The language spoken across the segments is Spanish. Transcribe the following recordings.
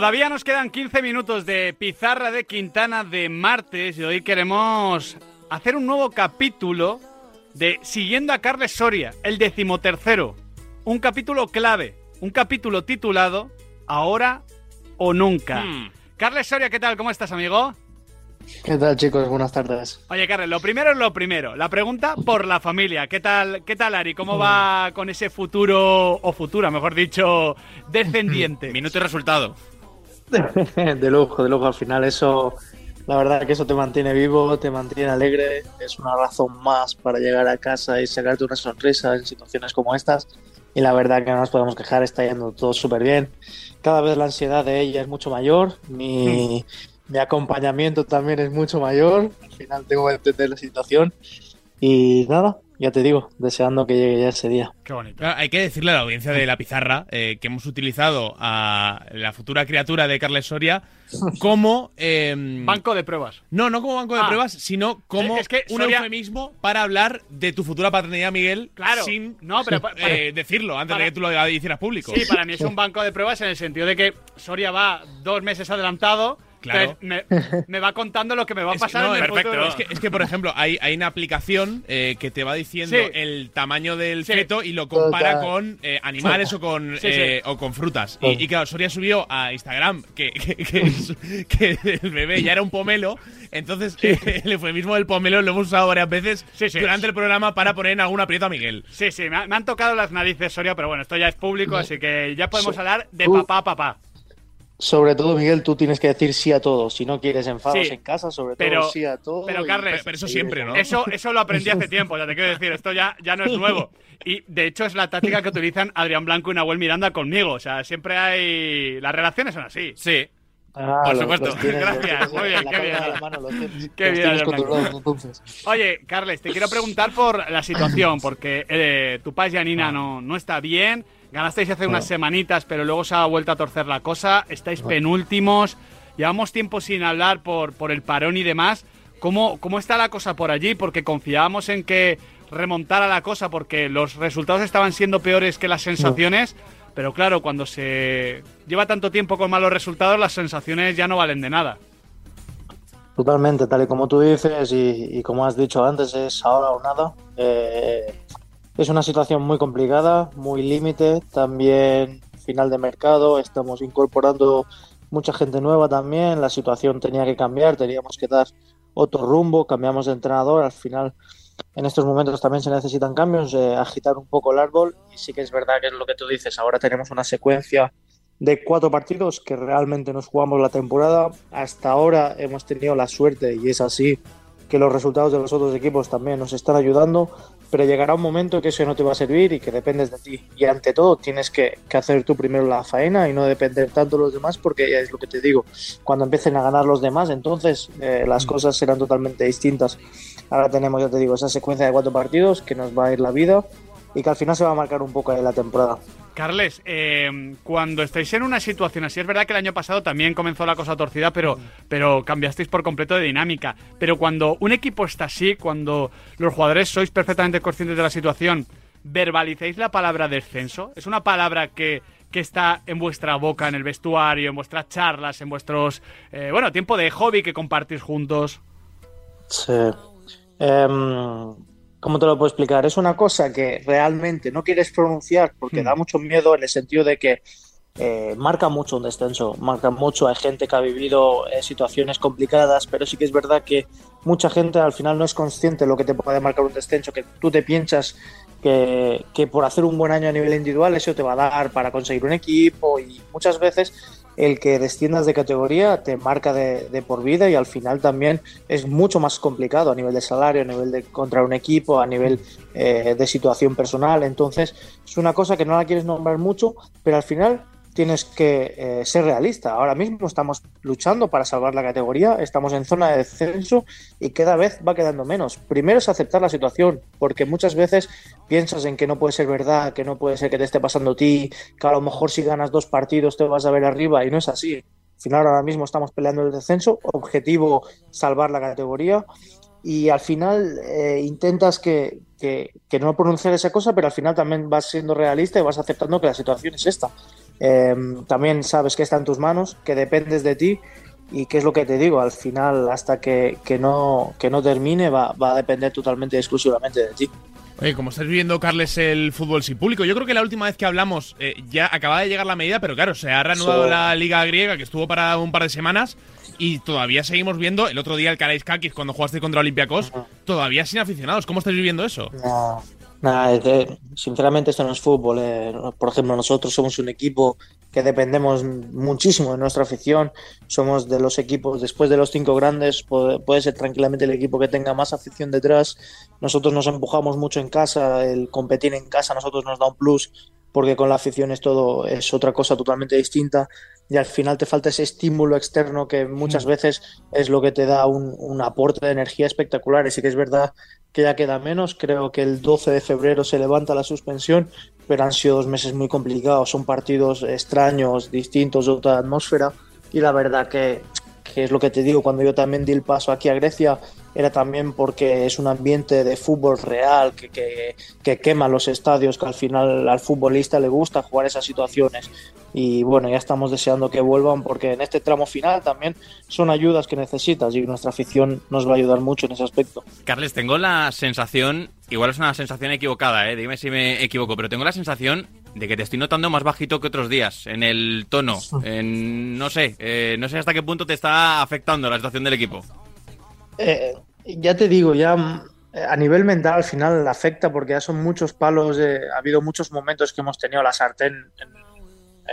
Todavía nos quedan 15 minutos de Pizarra de Quintana de martes y hoy queremos hacer un nuevo capítulo de Siguiendo a Carles Soria, el decimotercero. Un capítulo clave, un capítulo titulado Ahora o Nunca. Hmm. Carles Soria, ¿qué tal? ¿Cómo estás, amigo? ¿Qué tal, chicos? Buenas tardes. Oye, Carles, lo primero es lo primero. La pregunta por la familia. ¿Qué tal, qué tal Ari? ¿Cómo va con ese futuro, o futura, mejor dicho, descendiente? Minuto y resultado. de lujo, de lujo. Al final eso, la verdad que eso te mantiene vivo, te mantiene alegre. Es una razón más para llegar a casa y sacarte una sonrisa en situaciones como estas. Y la verdad que no nos podemos quejar, está yendo todo súper bien. Cada vez la ansiedad de ella es mucho mayor. Mi, mi acompañamiento también es mucho mayor. Al final tengo que entender la situación. Y nada, ya te digo, deseando que llegue ya ese día. Qué bonito. Claro, hay que decirle a la audiencia de la pizarra eh, que hemos utilizado a la futura criatura de Carles Soria como. em, Banco de pruebas. No, no como banco de Ah. pruebas, sino como Es que un Soria- eufemismo para hablar de tu futura paternidad, Miguel, Claro. sin No, pero para- eh, decirlo antes para- de que tú lo hicieras público. Sí, para mí es un banco de pruebas en el sentido de que Soria va dos meses adelantado. Claro. Me, me va contando lo que me va a Es- pasar no, en el perfecto. futuro. Es que, es que, por ejemplo, hay, hay una aplicación eh, que te va diciendo Sí. el tamaño del Sí. feto y lo compara Total. con eh, animales o con, Sí, sí. eh, o con frutas. Y, y claro, Soria subió a Instagram que, que, que es- que el bebé ya era un pomelo. Entonces, el eufemismo del pomelo lo hemos usado varias veces Sí, sí. durante el programa para poner en algún aprieto a Miguel. Sí, sí, me, ha- me han tocado las narices, Soria, pero bueno, esto ya es público, así que ya podemos hablar de papá a papá. Sobre todo, Miguel, tú tienes que decir sí a todo. Si no quieres enfados Sí, en casa, sobre pero- todo sí a todo. pero, Carles, Pero, pero eso siempre, ¿no? Eso, eso lo aprendí hace tiempo, ya te quiero decir, esto ya, ya no es nuevo. Y de hecho es la táctica que utilizan Adrián Blanco y Nahuel Miranda conmigo. O sea, siempre hay. Las relaciones son así. Sí. Ah, Por supuesto. los tienes- los Gracias, muy bien, qué bien. de la mano, los tienes- Qué bien. Oye, Carles, te quiero preguntar por la situación, porque eh, tu padre Janina no, no está bien. Ganasteis hace unas semanitas, pero luego se ha vuelto a torcer la cosa. Estáis penúltimos. Llevamos tiempo sin hablar por, por el parón y demás. ¿Cómo, ¿Cómo está la cosa por allí? Porque confiábamos en que remontara la cosa, porque los resultados estaban siendo peores que las sensaciones. Pero claro, cuando se lleva tanto tiempo con malos resultados, las sensaciones ya no valen de nada. Totalmente, tal y como tú dices y, y como has dicho antes, es ahora o nada. Eh, es una situación muy complicada, muy límite, también final de mercado, estamos incorporando mucha gente nueva también, la situación tenía que cambiar, teníamos que dar otro rumbo, cambiamos de entrenador, al final en estos momentos también se necesitan cambios, eh, agitar un poco el árbol. Y sí que es verdad que es lo que tú dices, ahora tenemos una secuencia de cuatro partidos que realmente nos jugamos la temporada. Hasta ahora hemos tenido la suerte, y es así, que los resultados de los otros equipos también nos están ayudando, pero llegará un momento que eso no te va a servir y que dependes de ti. Y ante todo tienes que, que hacer tú primero la faena y no depender tanto de los demás, porque ya es lo que te digo, cuando empiecen a ganar los demás, entonces eh, las cosas serán totalmente distintas. Ahora tenemos, ya te digo, esa secuencia de cuatro partidos que nos va a ir la vida y que al final se va a marcar un poco ahí la temporada. Carles, eh, cuando estáis en una situación así, es verdad que el año pasado también comenzó la cosa torcida, pero, pero cambiasteis por completo de dinámica. Pero cuando un equipo está así, cuando los jugadores sois perfectamente conscientes de la situación, ¿verbalicéis la palabra descenso? ¿Es una palabra que, que está en vuestra boca, en el vestuario, en vuestras charlas, en vuestros, eh, bueno, tiempo de hobby que compartís juntos? Sí. Em, ¿Cómo te lo puedo explicar? Es una cosa que realmente no quieres pronunciar porque Hmm. da mucho miedo en el sentido de que eh, marca mucho un descenso, marca mucho. Hay gente que ha vivido eh, situaciones complicadas, pero sí que es verdad que mucha gente al final no es consciente de lo que te puede marcar un descenso, que tú te piensas que, que por hacer un buen año a nivel individual eso te va a dar para conseguir un equipo y muchas veces el que desciendas de categoría te marca de, de por vida y al final también es mucho más complicado a nivel de salario, a nivel de contra un equipo, a nivel eh, de situación personal. Entonces es una cosa que no la quieres nombrar mucho, pero al final tienes que eh, ser realista. Ahora mismo estamos luchando para salvar la categoría, estamos en zona de descenso y cada vez va quedando menos. Primero es aceptar la situación, porque muchas veces piensas en que no puede ser verdad, que no puede ser que te esté pasando a ti, que a lo mejor si ganas dos partidos te vas a ver arriba y no es así. Al final ahora mismo estamos peleando el descenso, objetivo salvar la categoría y al final eh, intentas que, que, que, no pronunciar esa cosa, pero al final también vas siendo realista y vas aceptando que la situación es esta. Eh, también sabes que está en tus manos, que dependes de ti y qué es lo que te digo, al final hasta que, que no, que no termine va, va a depender totalmente y exclusivamente de ti. Oye, como estás viviendo, Carles, el fútbol sin público, yo creo que la última vez que hablamos eh, ya acaba de llegar la medida, pero claro, se ha reanudado Sí. la liga griega que estuvo para un par de semanas y todavía seguimos viendo, el otro día el Karaiskakis cuando jugaste contra Olympiacos, todavía sin aficionados. ¿Cómo estáis viviendo eso? No, nada, sinceramente esto no es fútbol. eh. Por ejemplo, nosotros somos un equipo que dependemos muchísimo de nuestra afición. Somos de los equipos, después de los cinco grandes, puede, ser tranquilamente el equipo que tenga más afición detrás. Nosotros nos empujamos mucho en casa, el competir en casa nosotros nos da un plus porque con la afición es todo es otra cosa totalmente distinta y al final te falta ese estímulo externo que muchas veces es lo que te da un, un aporte de energía espectacular. Y sí que es verdad que ya queda menos, creo que el 12 de febrero se levanta la suspensión, pero han sido dos meses muy complicados, son partidos extraños, distintos, de otra atmósfera. Y la verdad que, que es lo que te digo, cuando yo también di el paso aquí a Grecia era también porque es un ambiente de fútbol real que, que, que quema los estadios, que al final al futbolista le gusta jugar esas situaciones y bueno, ya estamos deseando que vuelvan porque en este tramo final también son ayudas que necesitas y nuestra afición nos va a ayudar mucho en ese aspecto. Carles, tengo la sensación, igual es una sensación equivocada, ¿eh? dime si me equivoco, pero tengo la sensación de que te estoy notando más bajito que otros días, en el tono, en, no sé, eh, no sé hasta qué punto te está afectando la situación del equipo. Eh, ya te digo, ya mm, a nivel mental al final afecta porque ya son muchos palos, eh, ha habido muchos momentos que hemos tenido la sartén en,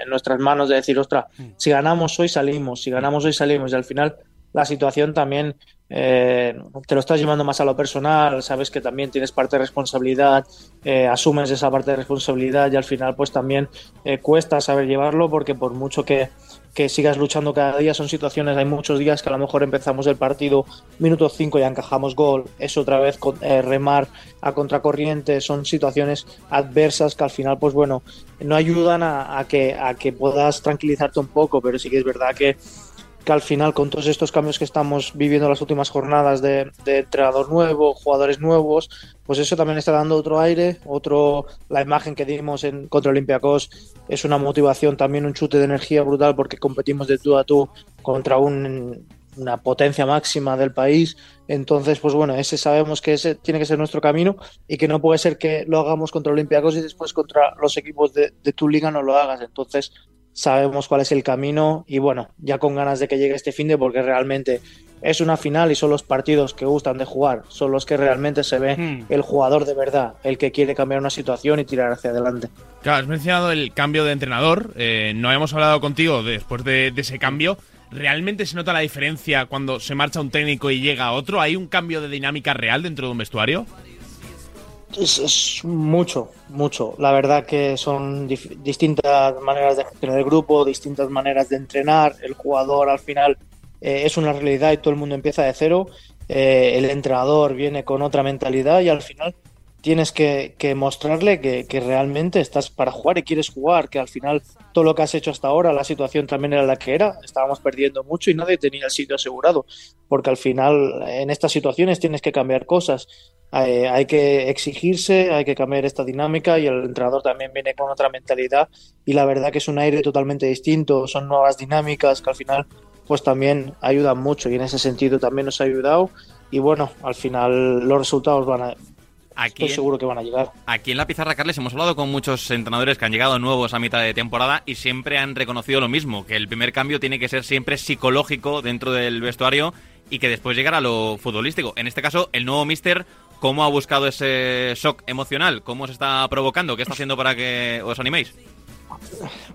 en nuestras manos de decir, ostras, si ganamos hoy salimos, si ganamos hoy salimos y al final la situación también eh, te lo estás llevando más a lo personal, sabes que también tienes parte de responsabilidad, eh, asumes esa parte de responsabilidad y al final pues también eh, cuesta saber llevarlo porque por mucho que, que sigas luchando cada día son situaciones, hay muchos días que a lo mejor empezamos el partido minuto 5 ya encajamos gol, es otra vez con- remar a contracorriente, son situaciones adversas que al final pues bueno, no ayudan a, a que, a que puedas tranquilizarte un poco, pero sí que es verdad que que al final con todos estos cambios que estamos viviendo las últimas jornadas de, de entrenador nuevo, jugadores nuevos, pues eso también está dando otro aire, otro la imagen que dimos en contra Olympiacos es una motivación, también un chute de energía brutal porque competimos de tú a tú contra un- una potencia máxima del país. Entonces, pues bueno, ese sabemos que ese tiene que ser nuestro camino y que no puede ser que lo hagamos contra Olympiacos y después contra los equipos de, de tu liga no lo hagas. Entonces, sabemos cuál es el camino y bueno, ya con ganas de que llegue este fin de porque realmente es una final y son los partidos que gustan de jugar, son los que realmente se ve Hmm. el jugador de verdad, el que quiere cambiar una situación y tirar hacia adelante. Claro, has mencionado el cambio de entrenador. eh, no habíamos hablado contigo después de, de ese cambio. ¿Realmente se nota la diferencia cuando se marcha un técnico y llega otro? ¿Hay un cambio de dinámica real dentro de un vestuario? Es, mucho, mucho. La verdad que son distintas maneras de gestionar el grupo, distintas maneras de entrenar. El jugador al final eh, es una realidad y todo el mundo empieza de cero. Eh, el entrenador viene con otra mentalidad y al final tienes que, que mostrarle que, que realmente estás para jugar y quieres jugar, que al final todo lo que has hecho hasta ahora, la situación también era la que era, estábamos perdiendo mucho y nadie tenía el sitio asegurado, porque al final en estas situaciones tienes que cambiar cosas, hay, hay que exigirse, hay que cambiar esta dinámica y el entrenador también viene con otra mentalidad y la verdad que es un aire totalmente distinto, son nuevas dinámicas que al final pues también ayudan mucho y en ese sentido también nos ha ayudado y bueno, al final los resultados van a, Aquí, estoy seguro que van a llegar. aquí en la pizarra, Carles, hemos hablado con muchos entrenadores que han llegado nuevos a mitad de temporada y siempre han reconocido lo mismo, que el primer cambio tiene que ser siempre psicológico dentro del vestuario y que después llegar a lo futbolístico. En este caso, el nuevo mister, ¿cómo ha buscado ese shock emocional? ¿Cómo se está provocando? ¿Qué está haciendo para que os animéis?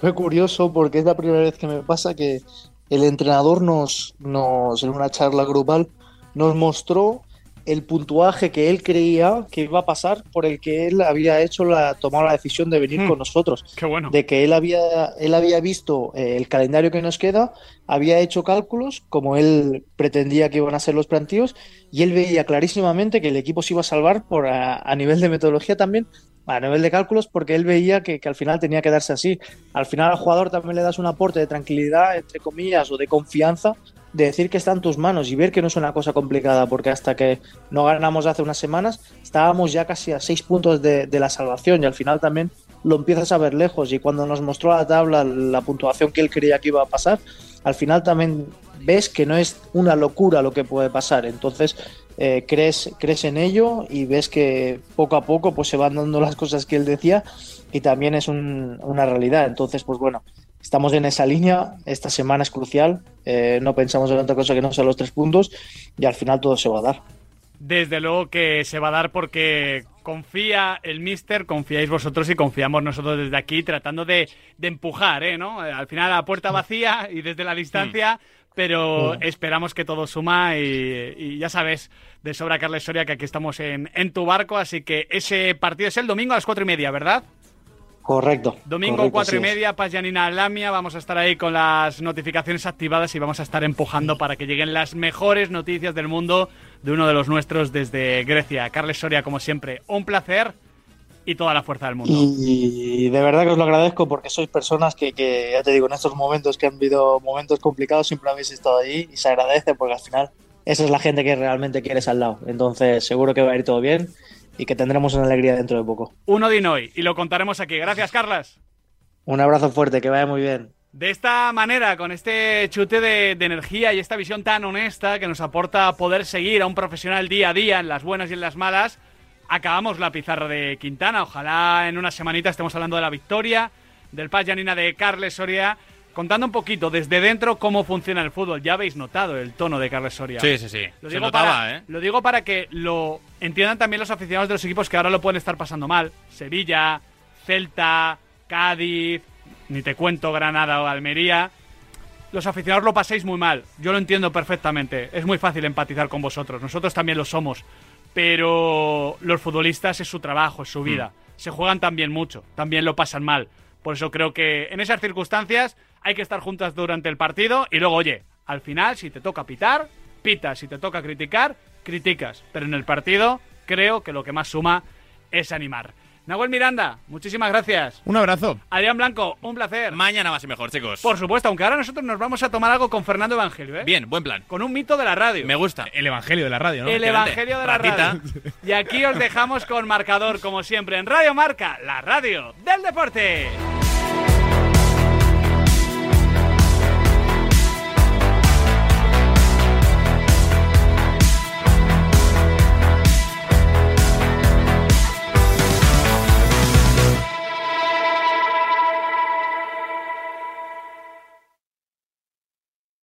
Fue curioso porque es la primera vez que me pasa que el entrenador nos, nos en una charla grupal, nos mostró el puntuaje que él creía que iba a pasar por el que él había hecho la tomado la decisión de venir Hmm. con nosotros. Qué bueno. De que él había, él había visto eh, el calendario que nos queda, había hecho cálculos como él pretendía que iban a ser los plantíos y él veía clarísimamente que el equipo se iba a salvar por a, a nivel de metodología también, a nivel de cálculos, porque él veía que, que al final tenía que darse así. Al final al jugador también le das un aporte de tranquilidad, entre comillas, o de confianza, decir que está en tus manos y ver que no es una cosa complicada, porque hasta que no ganamos hace unas semanas estábamos ya casi a seis puntos de, la salvación y al final también lo empiezas a ver lejos y cuando nos mostró la tabla la puntuación que él creía que iba a pasar, al final también ves que no es una locura lo que puede pasar. Entonces eh, crees, crees en ello y ves que poco a poco pues se van dando las cosas que él decía y también es una realidad. Entonces, pues bueno, estamos en esa línea. Esta semana es crucial. Eh, no pensamos en otra cosa que no sean los tres puntos y al final todo se va a dar. Desde luego que se va a dar porque confía el mister, confiáis vosotros y confiamos nosotros desde aquí tratando de, empujar, ¿eh? ¿no? Al final la puerta vacía y desde la distancia, pero esperamos que todo suma y, ya sabes de sobra, Carles Soria, que aquí estamos en, en tu barco, así que ese partido es el domingo a las cuatro y media, ¿verdad? Correcto. Domingo cuatro y media, Paz Yanina Lamia. Vamos a estar ahí con las notificaciones activadas y vamos a estar empujando para que lleguen las mejores noticias del mundo de uno de los nuestros desde Grecia. Carles Soria, como siempre, un placer y toda la fuerza del mundo. Y de verdad que os lo agradezco porque sois personas que, que, ya te digo, en estos momentos que han habido momentos complicados siempre habéis estado ahí y se agradece porque al final esa es la gente que realmente quieres al lado. Entonces seguro que va a ir todo bien y que tendremos una alegría dentro de poco. Uno de hoy y lo contaremos aquí. Gracias, Carlas. Un abrazo fuerte, que vaya muy bien. De esta manera, con este chute de, energía y esta visión tan honesta que nos aporta poder seguir a un profesional día a día en las buenas y en las malas, acabamos la pizarra de Quintana. Ojalá en una semanita estemos hablando de la victoria, del Paz Yanina de Carles Soria, contando un poquito desde dentro cómo funciona el fútbol. Ya habéis notado el tono de Carles Soria. Sí, sí, sí. Lo digo, para, ¿eh? lo digo para que lo entiendan también los aficionados de los equipos que ahora lo pueden estar pasando mal. Sevilla, Celta, Cádiz, ni te cuento Granada o Almería. Los aficionados lo paséis muy mal. Yo lo entiendo perfectamente. Es muy fácil empatizar con vosotros. Nosotros también lo somos. Pero los futbolistas es su trabajo, es su vida. Mm. Se juegan también mucho. También lo pasan mal. Por eso creo que en esas circunstancias hay que estar juntas durante el partido. Y luego, oye, al final, si te toca pitar, pitas. Si te toca criticar, criticas. Pero en el partido creo que lo que más suma es animar. Nahuel Miranda, muchísimas gracias. Un abrazo. Adrián Blanco, un placer. Mañana más y mejor, chicos. Por supuesto, aunque ahora nosotros nos vamos a tomar algo con Fernando Evangelio, ¿eh? Bien, buen plan. Con un mito de la radio. Me gusta. El Evangelio de la radio, ¿no? El Evangelio de la radio. Y aquí os dejamos con marcador, como siempre, en Radio Marca, la radio del deporte.